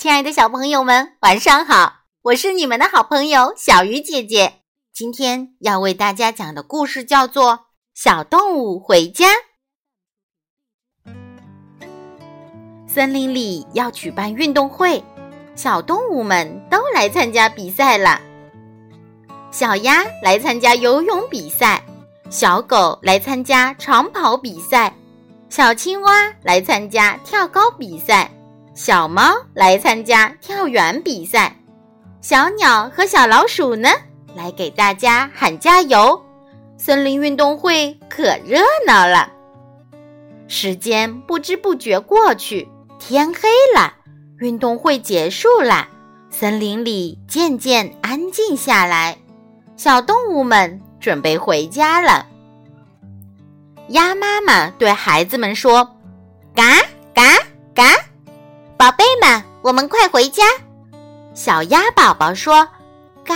亲爱的小朋友们，晚上好！我是你们的好朋友小鱼姐姐。今天要为大家讲的故事叫做《小动物回家》。森林里要举办运动会，小动物们都来参加比赛了。小鸭来参加游泳比赛，小狗来参加长跑比赛，小青蛙来参加跳高比赛。小猫来参加跳远比赛，小鸟和小老鼠呢，来给大家喊加油。森林运动会可热闹了。时间不知不觉过去，天黑了，运动会结束了，森林里渐渐安静下来。小动物们准备回家了。鸭妈妈对孩子们说：“嘎嘎嘎。”，我们快回家！小鸭宝宝说：“嘎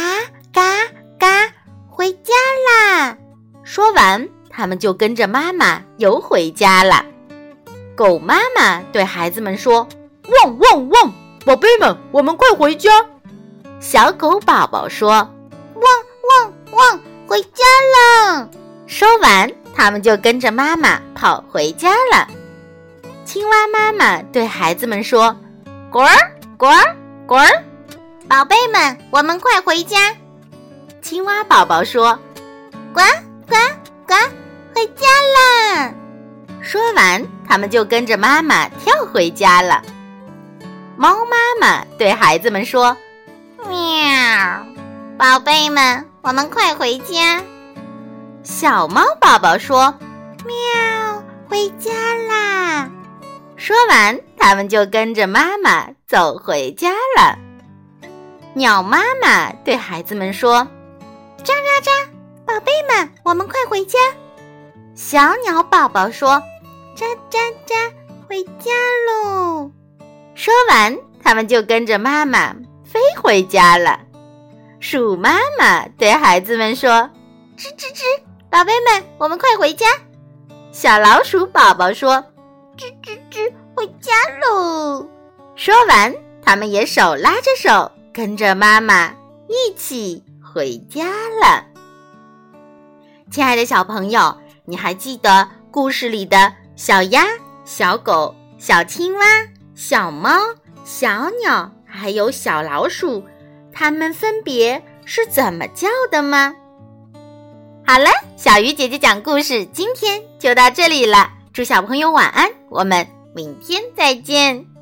嘎嘎，回家啦！”说完，他们就跟着妈妈游回家了。狗妈妈对孩子们说：“汪汪汪，宝贝们，我们快回家！”小狗宝宝说：“汪汪汪，回家了！”说完，他们就跟着妈妈跑回家了。青蛙妈妈对孩子们说：“滚儿滚儿滚儿，宝贝们，我们快回家。”青蛙宝宝说：“滚滚滚，回家啦！”说完，他们就跟着妈妈跳回家了。猫妈妈对孩子们说：“喵，宝贝们，我们快回家。”小猫宝宝说：“喵，回家啦！”说完，他们就跟着妈妈走回家了。鸟妈妈对孩子们说：“喳喳喳，宝贝们，我们快回家。”小鸟宝宝说：“喳喳喳，回家喽。”说完，他们就跟着妈妈飞回家了。鼠妈妈对孩子们说：“吱吱吱，宝贝们，我们快回家。”小老鼠宝宝说。吱吱，回家喽！说完，他们也手拉着手，跟着妈妈一起回家了。亲爱的小朋友，你还记得故事里的小鸭、小狗、小青蛙、小猫、小鸟，还有小老鼠，它们分别是怎么叫的吗？好了，小鱼姐姐讲故事，今天就到这里了。祝小朋友晚安，我们明天再见。